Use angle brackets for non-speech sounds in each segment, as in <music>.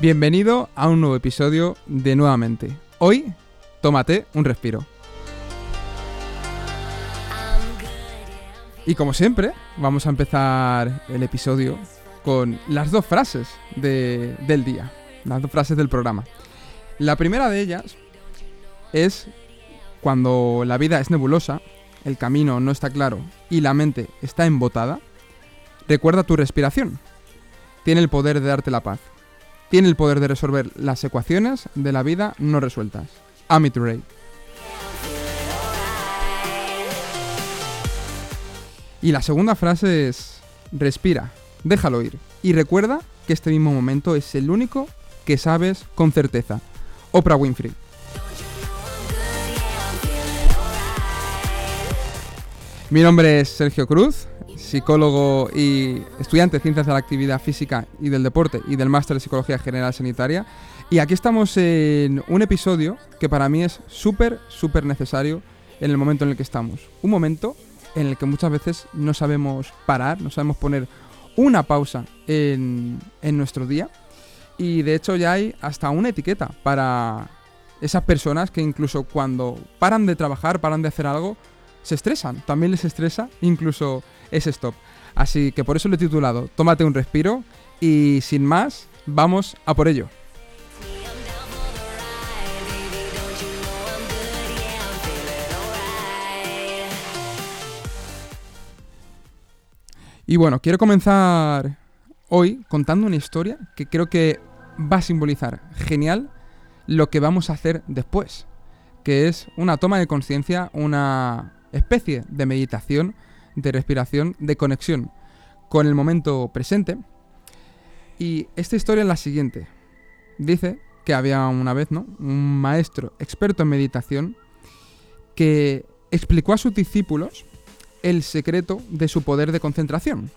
Bienvenido a un nuevo episodio de Nuevamente. Hoy, tómate un respiro. Y como siempre, vamos a empezar el episodio con las dos frases de- del día, las dos frases del programa. La primera de ellas es cuando la vida es nebulosa, el camino no está claro y la mente está embotada, recuerda tu respiración. Tiene el poder de darte la paz. Tiene el poder de resolver las ecuaciones de la vida no resueltas. Amit Ray. Y la segunda frase es, respira, déjalo ir y recuerda que este mismo momento es el único que sabes con certeza. Oprah Winfrey. Mi nombre es Sergio Cruz, psicólogo y estudiante de Ciencias de la Actividad Física y del Deporte y del Máster de Psicología General Sanitaria. Y aquí estamos en un episodio que para mí es súper, súper necesario en el momento en el que estamos. Un momento en el que muchas veces no sabemos parar, no sabemos poner una pausa en, en nuestro día. Y de hecho ya hay hasta una etiqueta para esas personas que incluso cuando paran de trabajar, paran de hacer algo, se estresan. También les estresa incluso ese stop. Así que por eso lo he titulado Tómate un respiro y sin más, vamos a por ello. Y bueno, quiero comenzar hoy contando una historia que creo que va a simbolizar genial lo que vamos a hacer después, que es una toma de conciencia, una especie de meditación, de respiración, de conexión con el momento presente. Y esta historia es la siguiente. Dice que había una vez, ¿no? Un maestro experto en meditación que explicó a sus discípulos el secreto de su poder de concentración,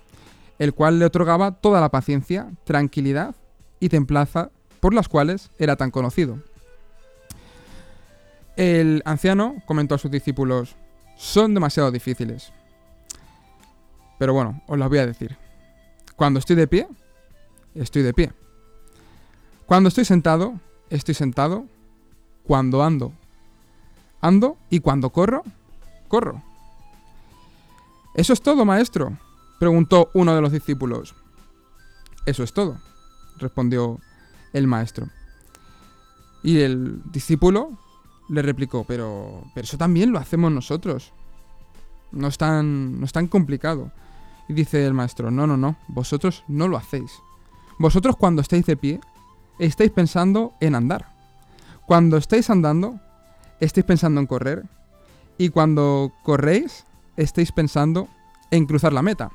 el cual le otorgaba toda la paciencia, tranquilidad y templaza por las cuales era tan conocido. El anciano comentó a sus discípulos, son demasiado difíciles. Pero bueno, os las voy a decir. Cuando estoy de pie, estoy de pie. Cuando estoy sentado, estoy sentado. Cuando ando, ando. Y cuando corro, corro. ¿Eso es todo, maestro? preguntó uno de los discípulos. Eso es todo, respondió el maestro. Y el discípulo le replicó, pero, pero eso también lo hacemos nosotros. No es, tan, no complicado. Y dice el maestro, no, no, no, vosotros no lo hacéis. Vosotros cuando estáis de pie, estáis pensando en andar. Cuando estáis andando, estáis pensando en correr. Y cuando corréis, estáis pensando en cruzar la meta.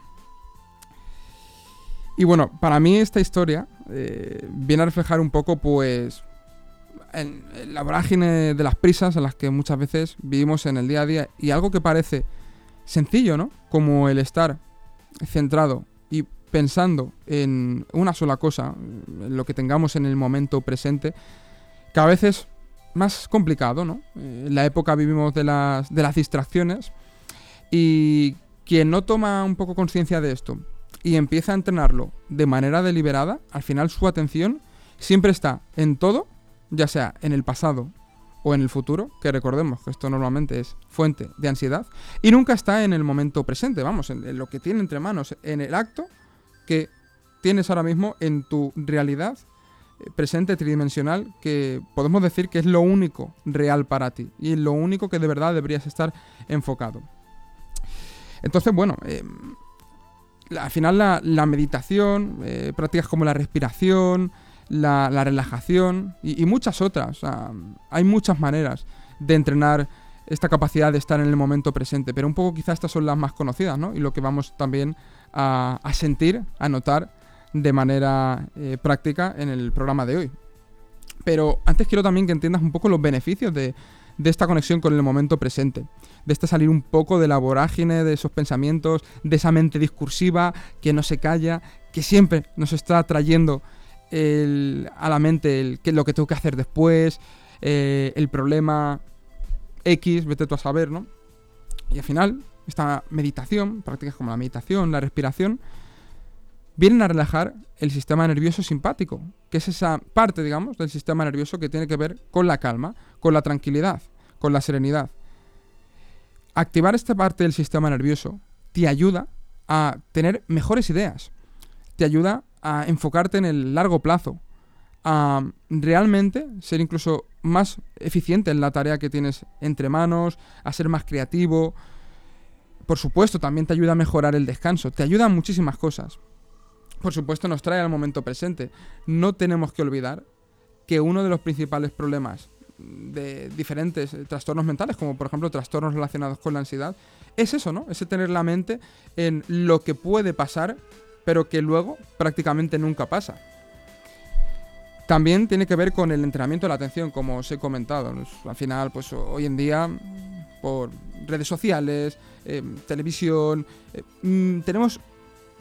Y bueno, para mí esta historia eh, viene a reflejar un poco, pues, en, la vorágine de las prisas en las que muchas veces vivimos en el día a día y algo que parece sencillo, ¿no? Como el estar centrado y pensando en una sola cosa, en lo que tengamos en el momento presente, cada vez es más complicado, ¿no? Eh, En la época vivimos de las, de las distracciones y quien no toma un poco conciencia de esto y empieza a entrenarlo de manera deliberada, al final su atención siempre está en todo, ya sea en el pasado o en el futuro, que recordemos que esto normalmente es fuente de ansiedad, y nunca está en el momento presente, vamos, en, lo que tiene entre manos, en el acto que tienes ahora mismo en tu realidad eh, presente tridimensional que podemos decir que es lo único real para ti y lo único que de verdad deberías estar enfocado. Entonces, bueno, eh, al final la, la meditación, eh, prácticas como la respiración, la, la relajación y, muchas otras. hay muchas maneras de entrenar esta capacidad de estar en el momento presente, pero un poco quizás estas son las más conocidas, ¿no? Y lo que vamos también a, a sentir, a notar de manera eh, práctica en el programa de hoy. Pero antes quiero también que entiendas un poco los beneficios de, de esta conexión con el momento presente, de este salir un poco de la vorágine de esos pensamientos, de esa mente discursiva que no se calla, que siempre nos está trayendo el- a la mente el, qué es lo que tengo que hacer después, eh, el problema X, vete tú a saber, ¿no? Y al final, esta meditación, prácticas como la meditación, la respiración, vienen a relajar el sistema nervioso simpático, que es esa parte, digamos, del sistema nervioso que tiene que ver con la calma, con la tranquilidad, con la serenidad. Activar esta parte del sistema nervioso te ayuda a tener mejores ideas, te ayuda a enfocarte en el largo plazo, a realmente ser incluso más eficiente en la tarea que tienes entre manos, a ser más creativo. Por supuesto, también te ayuda a mejorar el descanso, te ayuda a muchísimas cosas. Por supuesto, nos trae al momento presente. No tenemos que olvidar que uno de los principales problemas de diferentes trastornos mentales, como por ejemplo trastornos relacionados con la ansiedad, es eso, ¿no? Ese tener la mente en lo que puede pasar, pero que luego prácticamente nunca pasa. También tiene que ver con el entrenamiento de la atención, como os he comentado. Al final, pues hoy en día, por redes sociales, eh, televisión, eh, mm, tenemos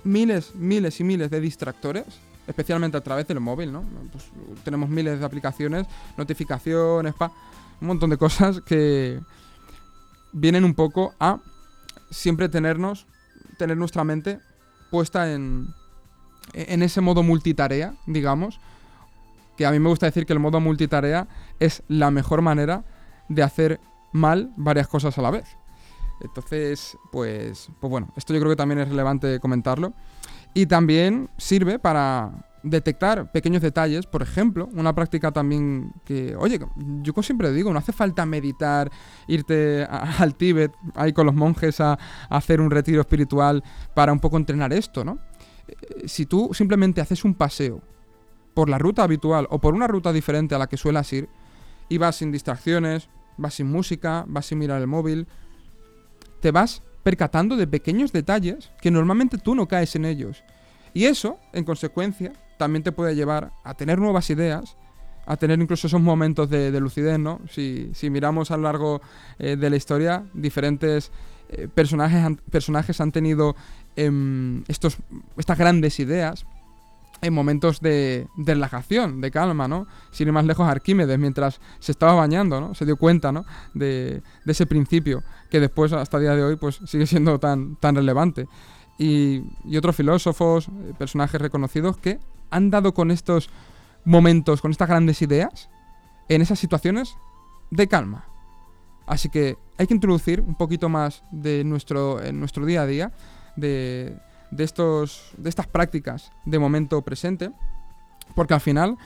miles, miles y miles de distractores, especialmente a través del móvil, ¿no? Pues tenemos miles de aplicaciones, notificaciones, un montón de cosas que vienen un poco a siempre tenernos, tener nuestra mente puesta en, en ese modo multitarea, digamos, que a mí me gusta decir que el modo multitarea es la mejor manera de hacer mal varias cosas a la vez. Entonces, pues, pues bueno, esto yo creo que también es relevante comentarlo. Y también sirve para detectar pequeños detalles, por ejemplo, una práctica también que, oye, yo siempre digo, no hace falta meditar, irte <laughs> al Tíbet, ahí con los monjes a, a, hacer un retiro espiritual para un poco entrenar esto, ¿no? Eh, si tú simplemente haces un paseo por la ruta habitual o por una ruta diferente a la que suelas ir, y vas sin distracciones, vas sin música, vas sin mirar el móvil, te vas percatando de pequeños detalles que normalmente tú no caes en ellos. Y eso, en consecuencia, también te puede llevar a tener nuevas ideas, a tener incluso esos momentos de, lucidez, ¿no? Si, miramos a lo largo eh, de la historia, diferentes eh, personajes, han, personajes han tenido em, estos, estas grandes ideas en momentos de, relajación, de calma, ¿no? Sin ir más lejos, Arquímedes, mientras se estaba bañando, ¿no? Se dio cuenta, ¿no? De, ese principio, que después, hasta el día de hoy, pues sigue siendo tan, tan relevante. Y, y otros filósofos, eh, personajes reconocidos, que han dado con estos momentos, con estas grandes ideas, en esas situaciones de calma. Así que hay que introducir un poquito más de nuestro, en nuestro día a día, de de, estos, de estas prácticas de momento presente, porque al final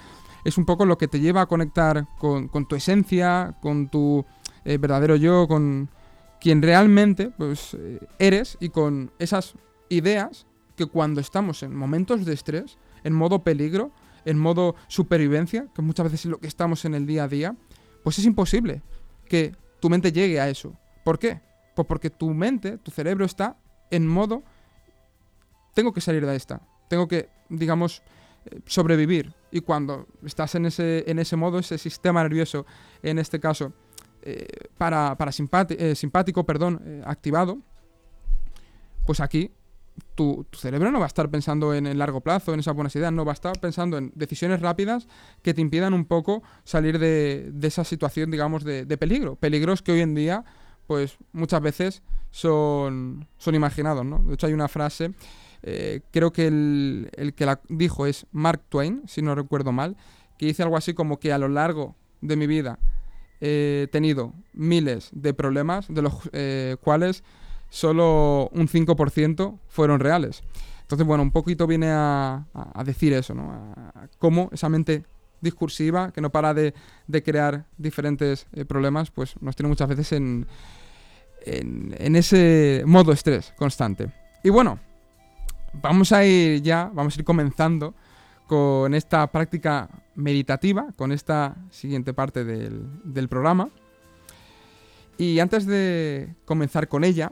es un poco lo que te lleva a conectar con, tu esencia, con tu eh, verdadero yo, con quien realmente pues, eh, eres y con esas ideas que cuando estamos en momentos de estrés, en modo peligro, en modo supervivencia, que muchas veces es lo que estamos en el día a día, pues es imposible que tu mente llegue a eso. ¿Por qué? Pues porque tu mente, tu cerebro está en modo tengo que salir de esta, tengo que, digamos, eh, sobrevivir. Y cuando estás en ese, en ese modo, ese sistema nervioso, en este caso, eh, para, para eh, simpático, perdón, activado, pues aquí tu, cerebro no va a estar pensando en el largo plazo, en esas buenas ideas, no va a estar pensando en decisiones rápidas que te impidan un poco salir de, esa situación, digamos, de, de, peligro. Peligros que hoy en día, pues muchas veces son, son imaginados, ¿no? De hecho hay una frase eh, creo que el, que la dijo es Mark Twain, si no recuerdo mal, que dice algo así como que a lo largo de mi vida he tenido miles de problemas, de los eh, cuales solo un 5% fueron reales. Entonces, bueno, un poquito viene a, decir eso, ¿no? A, cómo esa mente discursiva, que no para de, crear diferentes eh, problemas, pues nos tiene muchas veces en, en ese modo estrés constante. Y bueno, vamos a ir ya, vamos a ir comenzando con esta práctica meditativa, con esta siguiente parte del, programa. Y antes de comenzar con ella,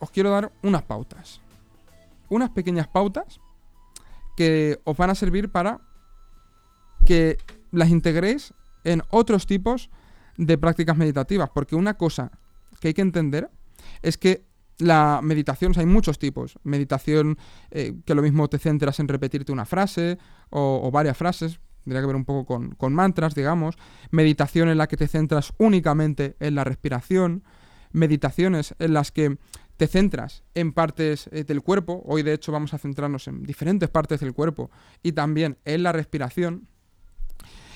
os quiero dar unas pautas. Unas pequeñas pautas que os van a servir para que las integréis en otros tipos de prácticas meditativas. Porque una cosa que hay que entender es que la meditación, hay muchos tipos. Meditación eh, que lo mismo te centras en repetirte una frase o, varias frases, tendría que ver un poco con, con, mantras, digamos. Meditación en la que te centras únicamente en la respiración. Meditaciones en las que te centras en partes eh, del cuerpo, hoy de hecho vamos a centrarnos en diferentes partes del cuerpo y también en la respiración.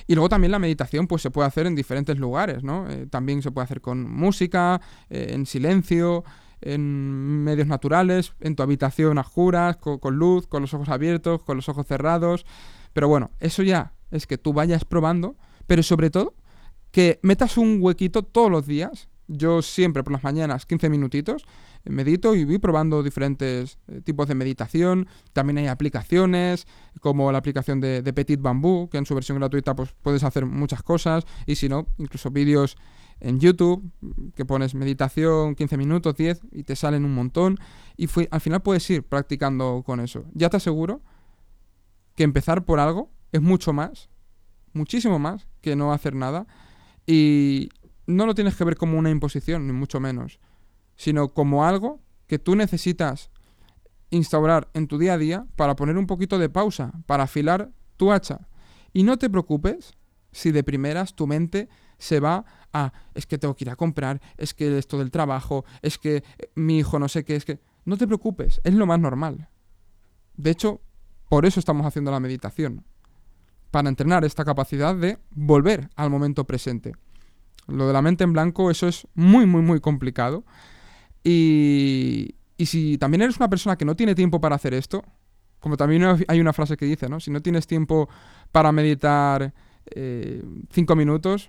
Y luego también la meditación pues se puede hacer en diferentes lugares, ¿no? Eh, también se puede hacer con música, eh, en silencio, en medios naturales, en tu habitación a oscuras, con luz, con los ojos abiertos, con los ojos cerrados. Pero bueno, eso ya es que tú vayas probando, pero sobre todo que metas un huequito todos los días. Yo siempre por las mañanas 15 minutitos medito y voy probando diferentes eh, tipos de meditación. También hay aplicaciones como la aplicación de, Petit Bamboo, que en su versión gratuita pues, puedes hacer muchas cosas. Y si no, incluso vídeos en YouTube, que pones meditación 15 minutos, 10 y te salen un montón. Y al final puedes ir practicando con eso. Ya te aseguro que empezar por algo es mucho más, muchísimo más que no hacer nada. Y no lo tienes que ver como una imposición, ni mucho menos, sino como algo que tú necesitas instaurar en tu día a día para poner un poquito de pausa, para afilar tu hacha. Y no te preocupes si de primeras tu mente se va a, es que tengo que ir a comprar, es que esto del trabajo, es que eh, mi hijo no sé qué, es que... No te preocupes, es lo más normal. De hecho, por eso estamos haciendo la meditación para entrenar esta capacidad de volver al momento presente. Lo de la mente en blanco, eso es muy, muy, muy complicado. Y, y si también eres una persona que no tiene tiempo para hacer esto, como también hay una frase que dice, ¿no? Si no tienes tiempo para meditar eh, cinco minutos,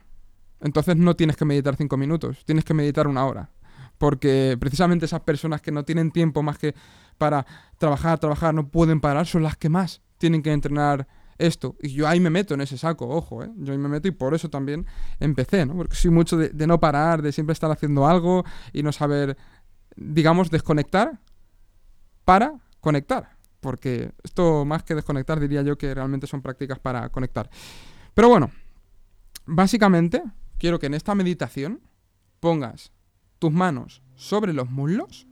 entonces no tienes que meditar cinco minutos, tienes que meditar una hora. Porque precisamente esas personas que no tienen tiempo más que para trabajar, trabajar, no pueden parar, son las que más tienen que entrenar esto. Y yo ahí me meto en ese saco, ojo, ¿eh? Yo ahí me meto y por eso también empecé, ¿no? Porque soy mucho de, no parar, de siempre estar haciendo algo y no saber, digamos, desconectar para conectar. Porque esto más que desconectar diría yo que realmente son prácticas para conectar. Pero bueno, básicamente quiero que en esta meditación pongas tus manos sobre los muslos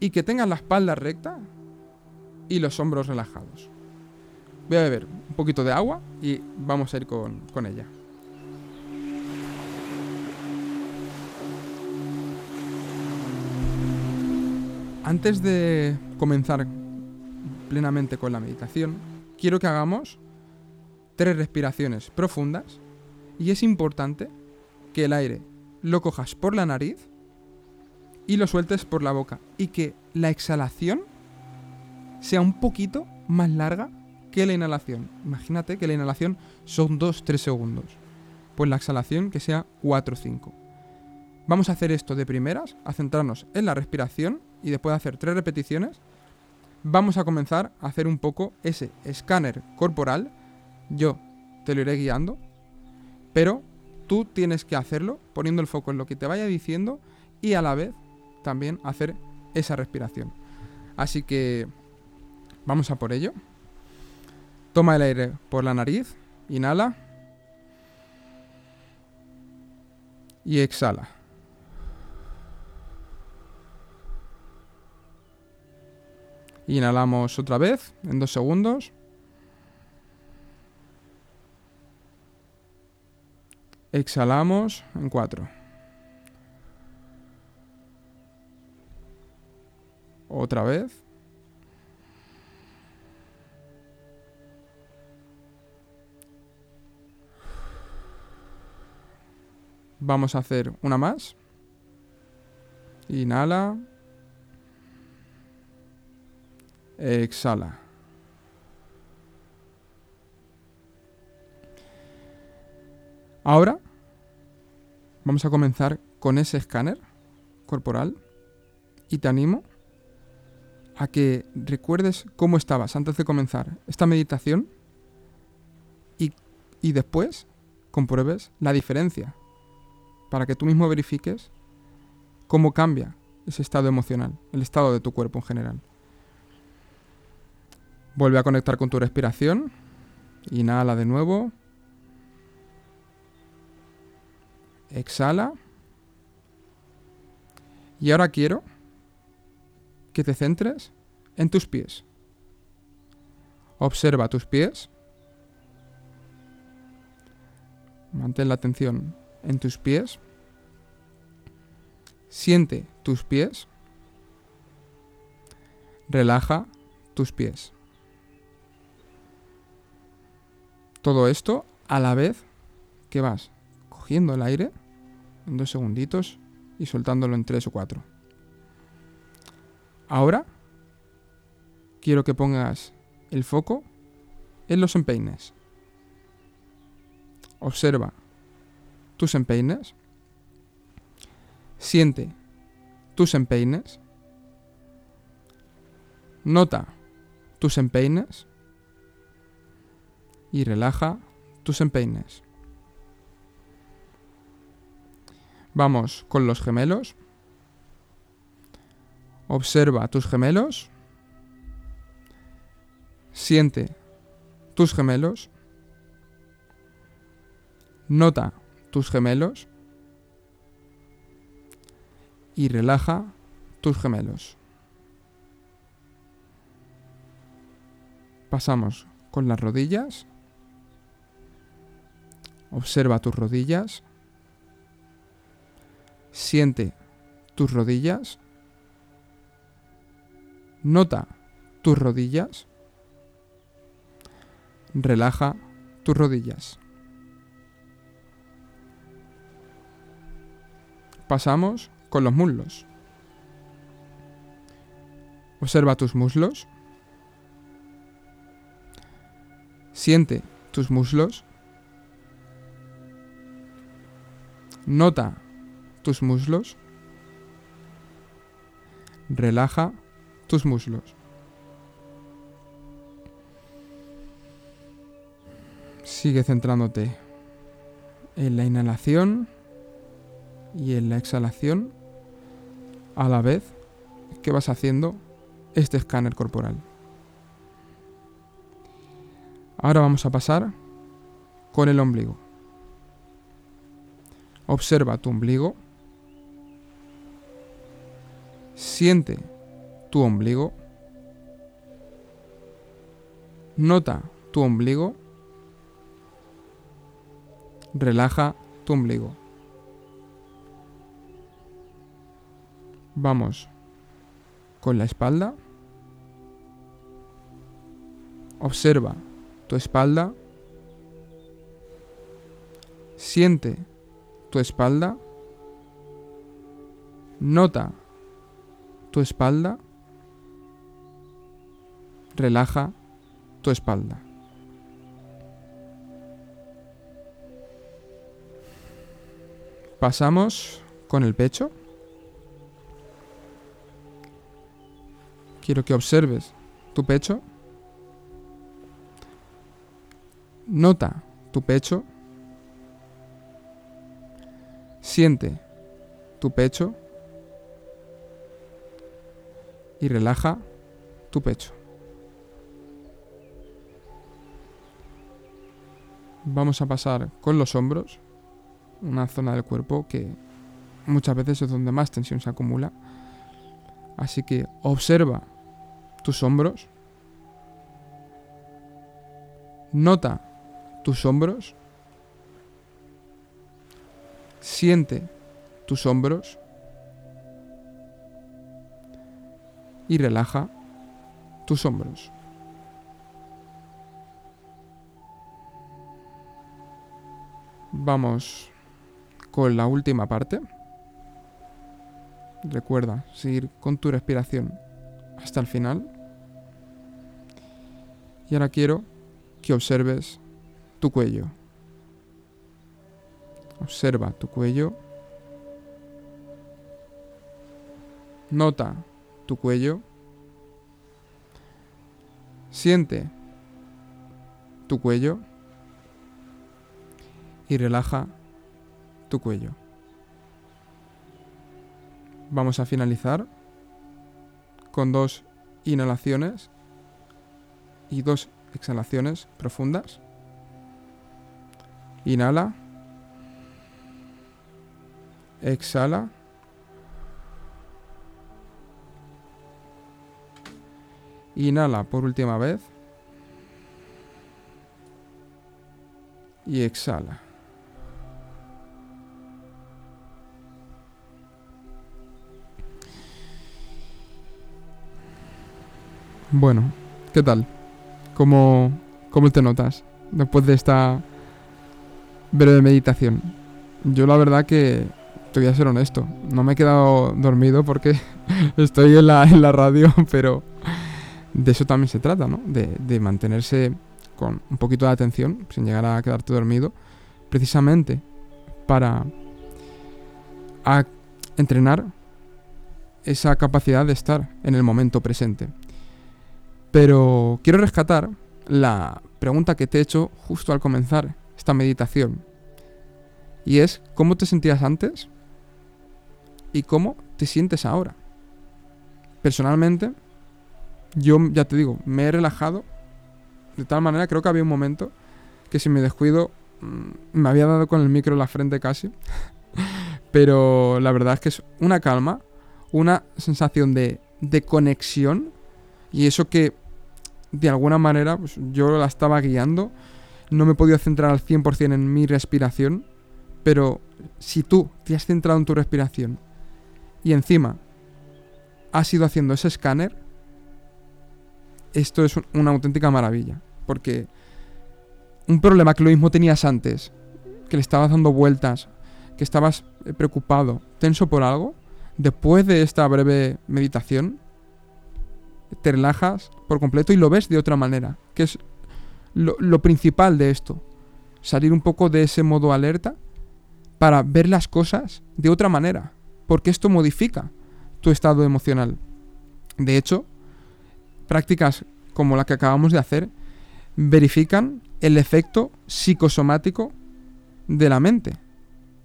y que tengas la espalda recta y los hombros relajados. Voy a beber un poquito de agua y vamos a ir con, con ella. Antes de comenzar plenamente con la meditación, quiero que hagamos tres respiraciones profundas y es importante que el aire lo cojas por la nariz y lo sueltes por la boca y que la exhalación sea un poquito más larga que la inhalación. Imagínate que la inhalación son 2-3 segundos. Pues la exhalación que sea 4 5. Vamos a hacer esto de primeras, a centrarnos en la respiración y después de hacer 3 repeticiones, vamos a comenzar a hacer un poco ese escáner corporal. Yo te lo iré guiando, pero tú tienes que hacerlo poniendo el foco en lo que te vaya diciendo y a la vez también hacer esa respiración. Así que vamos a por ello. Toma el aire por la nariz, inhala y exhala. Inhalamos otra vez en dos segundos. Exhalamos en cuatro. Otra vez. Vamos a hacer una más. Inhala. Exhala. Ahora vamos a comenzar con ese escáner corporal y te animo a que recuerdes cómo estabas antes de comenzar esta meditación y, y después compruebes la diferencia para que tú mismo verifiques cómo cambia ese estado emocional, el estado de tu cuerpo en general. Vuelve a conectar con tu respiración. Inhala de nuevo. Exhala. Y ahora quiero que te centres en tus pies. Observa tus pies. Mantén la atención en tus pies. Siente tus pies. Relaja tus pies. Todo esto a la vez que vas cogiendo el aire en dos segunditos y soltándolo en tres o cuatro. Ahora quiero que pongas el foco en los empeines. Observa tus empeines. Siente tus empeines. Nota tus empeines. Y relaja tus empeines. Vamos con los gemelos. Observa tus gemelos. Siente tus gemelos. Nota tus gemelos. Y relaja tus gemelos. Pasamos con las rodillas. Observa tus rodillas. Siente tus rodillas. Nota tus rodillas. Relaja tus rodillas. Pasamos con los muslos. Observa tus muslos. Siente tus muslos. Nota tus muslos. Relaja tus muslos. Sigue centrándote en la inhalación y en la exhalación a la vez que vas haciendo este escáner corporal. Ahora vamos a pasar con el ombligo. Observa tu ombligo Siente tu ombligo. Nota tu ombligo. Relaja tu ombligo. Vamos con la espalda. Observa tu espalda. Siente tu espalda. Nota tu espalda. Relaja tu espalda. Pasamos con el pecho. Quiero que observes tu pecho. Nota tu pecho. Siente tu pecho. y relaja tu pecho. Vamos a pasar con los hombros, una zona del cuerpo que muchas veces es donde más tensión se acumula. Así que observa tus hombros, nota tus hombros, siente tus hombros y relaja tus hombros. Vamos con la última parte. Recuerda seguir con tu respiración hasta el final. Y ahora quiero que observes tu cuello. Observa tu cuello. Nota tu cuello. Siente tu cuello y relaja tu cuello. Vamos a finalizar con dos inhalaciones y dos exhalaciones profundas. Inhala. Exhala. Inhala por última vez. Y exhala. Bueno, ¿qué tal? ¿Cómo, ¿Cómo te notas después de esta breve meditación? Yo la verdad que te voy a ser honesto, no me he quedado dormido porque <laughs> estoy en la, en la radio, <laughs> pero de eso también se trata, ¿no? De, de mantenerse con un poquito de atención, sin llegar a quedarte dormido, precisamente para entrenar esa capacidad de estar en el momento presente. Pero quiero rescatar la pregunta que te he hecho justo al comenzar esta meditación. Y es, ¿cómo te sentías antes? ¿Y cómo te sientes ahora? Personalmente, yo ya te digo, me he relajado de tal manera, creo que había un momento que si me descuido mm, me había dado con el micro en la frente casi. <laughs> Pero la verdad es que es una calma, una sensación de, de conexión y eso que de alguna manera pues, yo la estaba guiando. No me he podido centrar al 100% en mi respiración, pero si tú te has centrado en tu respiración y encima has ido haciendo ese escáner, esto es una auténtica maravilla. Porque un problema que lo mismo tenías antes, que le estabas dando vueltas, que estabas eh, preocupado, tenso por algo, después de esta breve meditación, te relajas por completo y lo ves de otra manera, que es lo, principal de esto. Salir un poco de ese modo alerta para ver las cosas de otra manera, porque esto modifica tu estado emocional. De hecho, prácticas como la que acabamos de hacer verifican el efecto psicosomático de la mente.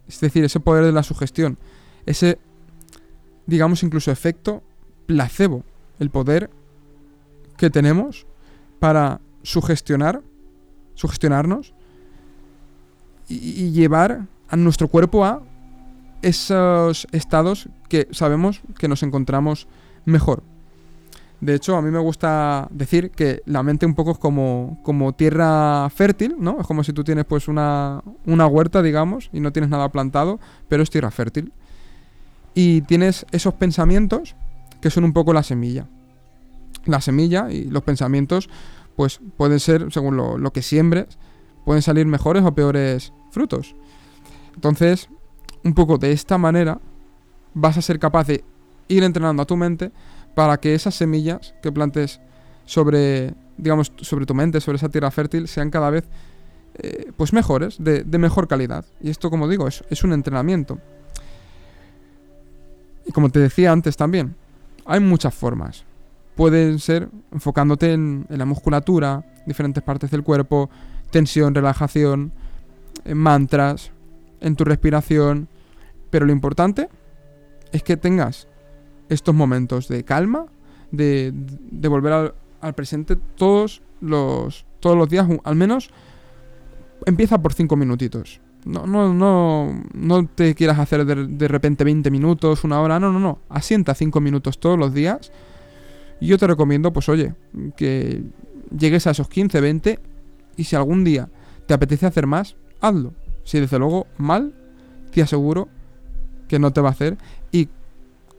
Es decir, ese poder de la sugestión, ese digamos incluso efecto placebo, el poder que tenemos para sugestionar, sugestionarnos y, llevar a nuestro cuerpo a esos estados que sabemos que nos encontramos mejor. De hecho, a mí me gusta decir que la mente un poco es como, como tierra fértil, ¿no? Es como si tú tienes pues una, una huerta, digamos, y no tienes nada plantado, pero es tierra fértil y tienes esos pensamientos que son un poco la semilla. La semilla y los pensamientos, pues pueden ser, según lo, que siembres, pueden salir mejores o peores frutos. Entonces, un poco de esta manera, vas a ser capaz de ir entrenando a tu mente para que esas semillas que plantes sobre, digamos, sobre tu mente, sobre esa tierra fértil, sean cada vez eh, pues mejores, de, mejor calidad. Y esto, como digo, es un entrenamiento. Y como te decía antes también, hay muchas formas. Pueden ser enfocándote en, la musculatura, diferentes partes del cuerpo, tensión, relajación, en mantras, en tu respiración. Pero lo importante es que tengas estos momentos de calma, de, volver al, al, presente todos los, todos los días, al menos empieza por cinco minutitos. No, no, no, no te quieras hacer de, repente 20 minutos, una hora, no, no, no. Asienta 5 minutos todos los días. Y yo te recomiendo, pues oye, que llegues a esos 15, 20 y si algún día te apetece hacer más, hazlo. Si desde luego mal, te aseguro que no te va a hacer. Y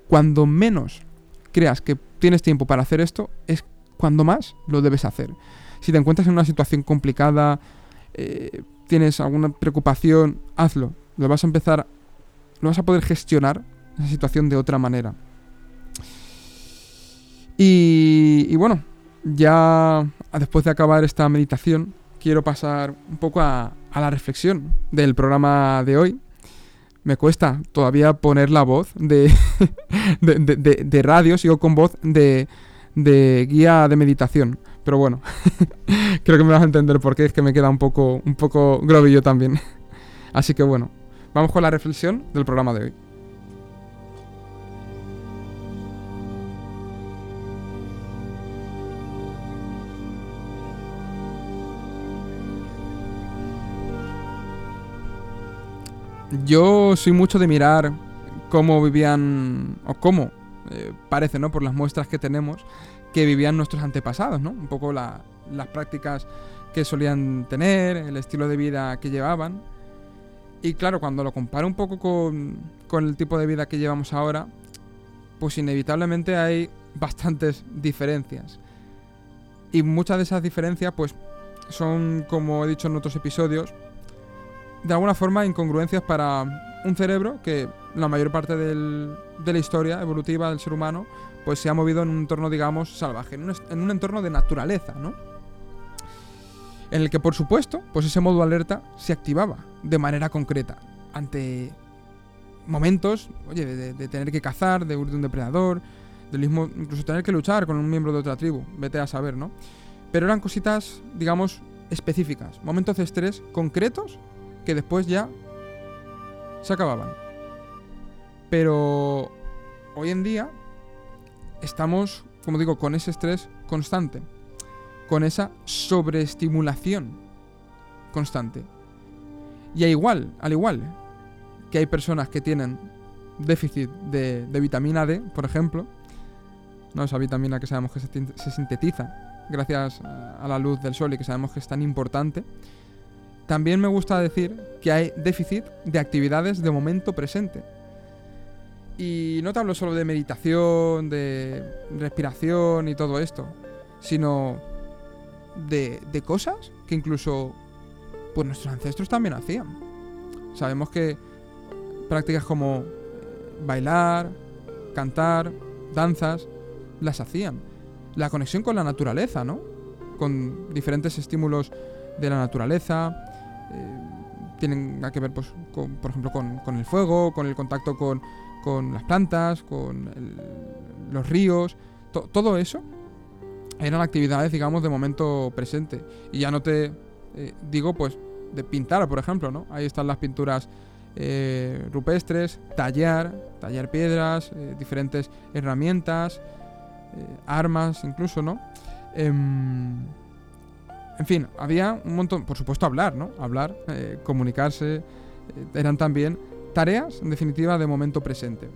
cuando menos creas que tienes tiempo para hacer esto, es cuando más lo debes hacer. Si te encuentras en una situación complicada, eh, tienes alguna preocupación, hazlo. Lo vas a empezar, lo vas a poder gestionar esa situación de otra manera. Y, bueno, ya después de acabar esta meditación, quiero pasar un poco a, la reflexión del programa de hoy. Me cuesta todavía poner la voz de, <laughs> de radio, sigo con voz de, de guía de meditación. Pero bueno, <laughs> creo que me vas a entender por qué es que me queda un poco, un poco grobillo también. <laughs> Así que bueno, vamos con la reflexión del programa de hoy. Yo soy mucho de mirar cómo vivían, o cómo eh, parece, ¿no? Por las muestras que tenemos, que vivían nuestros antepasados, ¿no? Un poco las prácticas que solían tener, el estilo de vida que llevaban. Y claro, cuando lo comparo un poco con, con el tipo de vida que llevamos ahora, pues inevitablemente hay bastantes diferencias. Y muchas de esas diferencias, pues, son, como he dicho en otros episodios, de alguna forma incongruencias para un cerebro que la mayor parte del, de la historia evolutiva del ser humano pues se ha movido en un entorno, digamos, salvaje, en un, en un entorno de naturaleza, ¿no? En el que, por supuesto, pues ese modo alerta se activaba de manera concreta ante momentos, oye, de, tener que cazar, de huir de un depredador, del mismo, incluso tener que luchar con un miembro de otra tribu, vete a saber, ¿no? Pero eran cositas, digamos, específicas, momentos de estrés concretos que después ya se acababan. Pero hoy en día estamos, como digo, con ese estrés constante, con esa sobreestimulación constante. Y al igual, al igual que hay personas que tienen déficit de, vitamina D, por ejemplo, ¿no? esa vitamina que sabemos que se sintetiza gracias a la luz del sol y que sabemos que es tan importante, también me gusta decir que hay déficit de actividades de momento presente. Y no te hablo solo de meditación, de respiración y todo esto, sino de, de cosas que incluso pues nuestros ancestros también hacían. Sabemos que prácticas como bailar, cantar, danzas, las hacían. La conexión con la naturaleza, ¿no? Con diferentes estímulos de la naturaleza. Eh, tienen que ver, pues, con, por ejemplo, con, con, el fuego, con el contacto con, con las plantas, con el, los ríos. To, todo eso eran actividades, digamos, de momento presente. Y ya no te eh, digo, pues, de pintar, por ejemplo, ¿no? Ahí están las pinturas eh, rupestres, tallar, tallar piedras, eh, diferentes herramientas, eh, armas incluso, ¿no? Em, en fin, había un montón, por supuesto hablar, ¿no? Hablar, comunicarse, eran también tareas, en definitiva, de momento presente.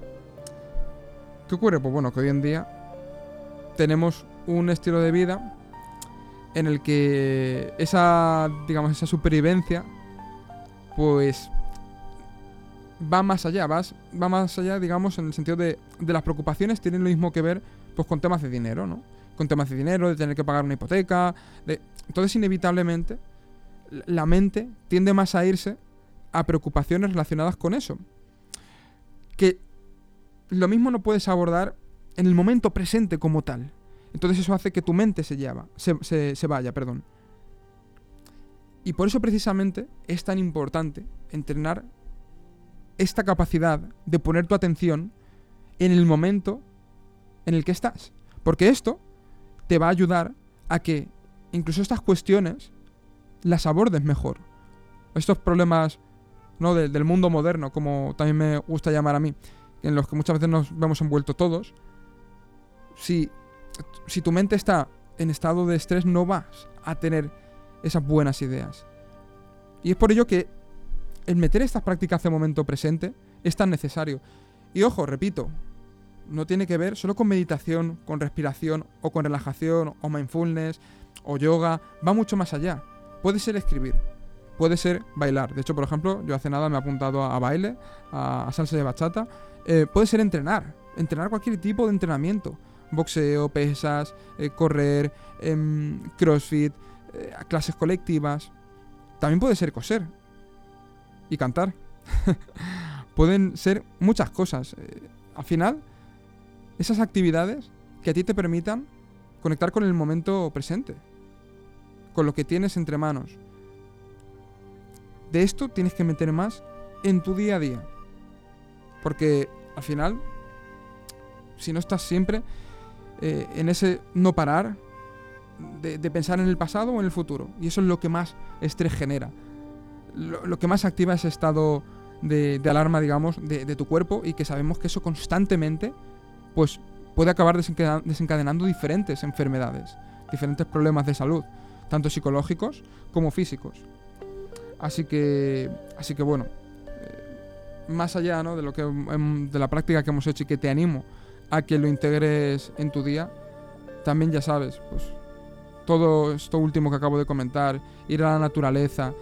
¿Qué ocurre? Pues bueno, que hoy en día tenemos un estilo de vida en el que esa, digamos, esa supervivencia, pues va más allá, vas, va más allá, digamos, en el sentido de, de las preocupaciones tienen lo mismo que ver pues con temas de dinero, ¿no? Con temas de dinero, de tener que pagar una hipoteca, de... Entonces, inevitablemente, la mente tiende más a irse a preocupaciones relacionadas con eso. Que lo mismo no puedes abordar en el momento presente como tal. Entonces eso hace que tu mente se, lleva, se, se, se vaya, perdón. Y por eso precisamente es tan importante entrenar esta capacidad de poner tu atención en el momento en el que estás. Porque esto te va a ayudar a que incluso estas cuestiones las abordes mejor. Estos problemas ¿no? De, del mundo moderno, como también me gusta llamar a mí, en los que muchas veces nos vemos envueltos todos. Si, si tu mente está en estado de estrés, no vas a tener esas buenas ideas. Y es por ello que el meter estas prácticas de momento presente es tan necesario. Y ojo, repito, no tiene que ver solo con meditación, con respiración o con relajación o mindfulness o yoga, va mucho más allá. Puede ser escribir, puede ser bailar. De hecho, por ejemplo, yo hace nada me he apuntado a, baile, a, salsa de bachata. Eh, puede ser entrenar, entrenar cualquier tipo de entrenamiento. Boxeo, pesas, eh, correr, eh, crossfit, clases colectivas. También puede ser coser y cantar. <laughs> Pueden ser muchas cosas. Eh, al final, esas actividades que a ti te permitan conectar con el momento presente, con lo que tienes entre manos. De esto tienes que meter más en tu día a día. Porque al final, si no estás siempre eh, en ese no parar de, pensar en el pasado o en el futuro, y eso es lo que más estrés genera, lo, que más activa ese estado de, alarma, digamos, de, de tu cuerpo, y que sabemos que eso constantemente pues puede acabar desencadenando diferentes enfermedades, diferentes problemas de salud, tanto psicológicos como físicos. Así que, así que bueno, eh, más allá ¿no? de, lo que, de la práctica que hemos hecho y que te animo a que lo integres en tu día, también ya sabes, pues todo esto último que acabo de comentar, ir a la naturaleza,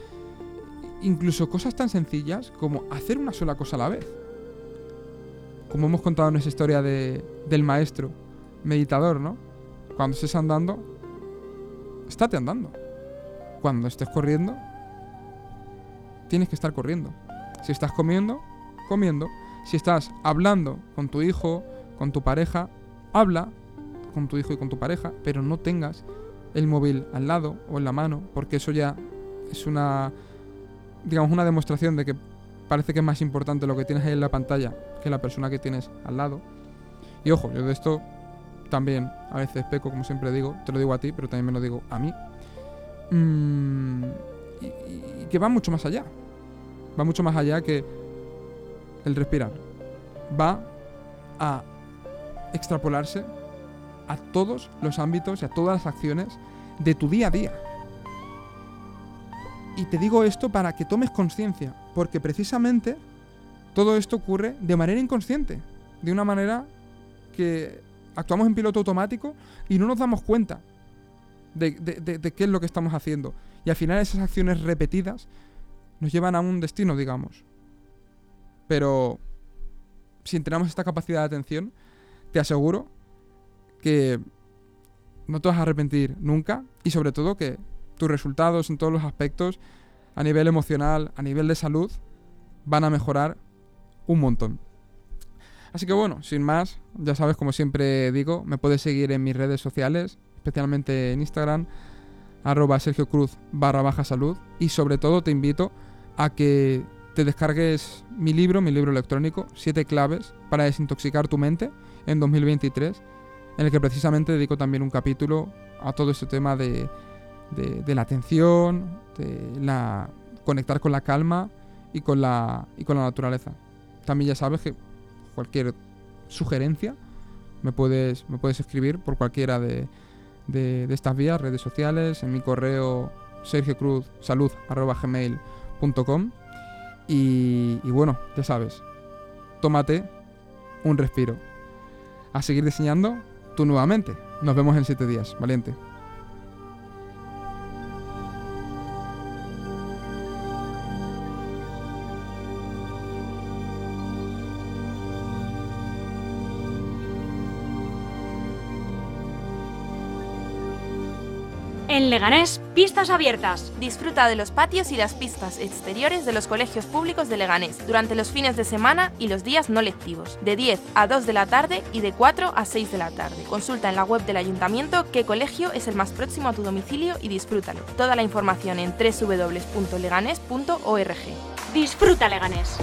incluso cosas tan sencillas como hacer una sola cosa a la vez como hemos contado en esa historia de, del maestro meditador, ¿no? Cuando estés andando, estate andando. Cuando estés corriendo, tienes que estar corriendo. Si estás comiendo, comiendo. Si estás hablando con tu hijo, con tu pareja, habla con tu hijo y con tu pareja, pero no tengas el móvil al lado o en la mano, porque eso ya es una, digamos, una demostración de que parece que es más importante lo que tienes ahí en la pantalla que la persona que tienes al lado. Y ojo, yo de esto también a veces peco, como siempre digo, te lo digo a ti, pero también me lo digo a mí. Mm, y, que va mucho más allá. Va mucho más allá que el respirar. Va a extrapolarse a todos los ámbitos y a todas las acciones de tu día a día. Y te digo esto para que tomes conciencia, porque precisamente todo esto ocurre de manera inconsciente, de una manera que actuamos en piloto automático y no nos damos cuenta de, qué es lo que estamos haciendo. Y al final esas acciones repetidas nos llevan a un destino, digamos. Pero si entrenamos esta capacidad de atención, te aseguro que no te vas a arrepentir nunca y sobre todo que tus resultados en todos los aspectos, a nivel emocional, a nivel de salud, van a mejorar un montón. Así que bueno, sin más, ya sabes, como siempre digo, me puedes seguir en mis redes sociales, especialmente en Instagram, arroba Sergio Cruz barra baja salud. Y sobre todo te invito a que te descargues mi libro, mi libro electrónico, 7 claves para desintoxicar tu mente en 2023, en el que precisamente dedico también un capítulo a todo este tema de, de, la atención, de la conectar con la calma y con la, y con la naturaleza. También ya sabes que cualquier sugerencia, me puedes, me puedes escribir por cualquiera de, estas vías, redes sociales, en mi correo y, y bueno, ya sabes, tómate un respiro. A seguir diseñando tú nuevamente. Nos vemos en siete días, valiente. Leganés, pistas abiertas. Disfruta de los patios y las pistas exteriores de los colegios públicos de Leganés durante los fines de semana y los días no lectivos, de 10 a 2 de la tarde y de 4 a 6 de la tarde. Consulta en la web del ayuntamiento qué colegio es el más próximo a tu domicilio y disfrútalo. Toda la información en www.leganés.org. Disfruta Leganés.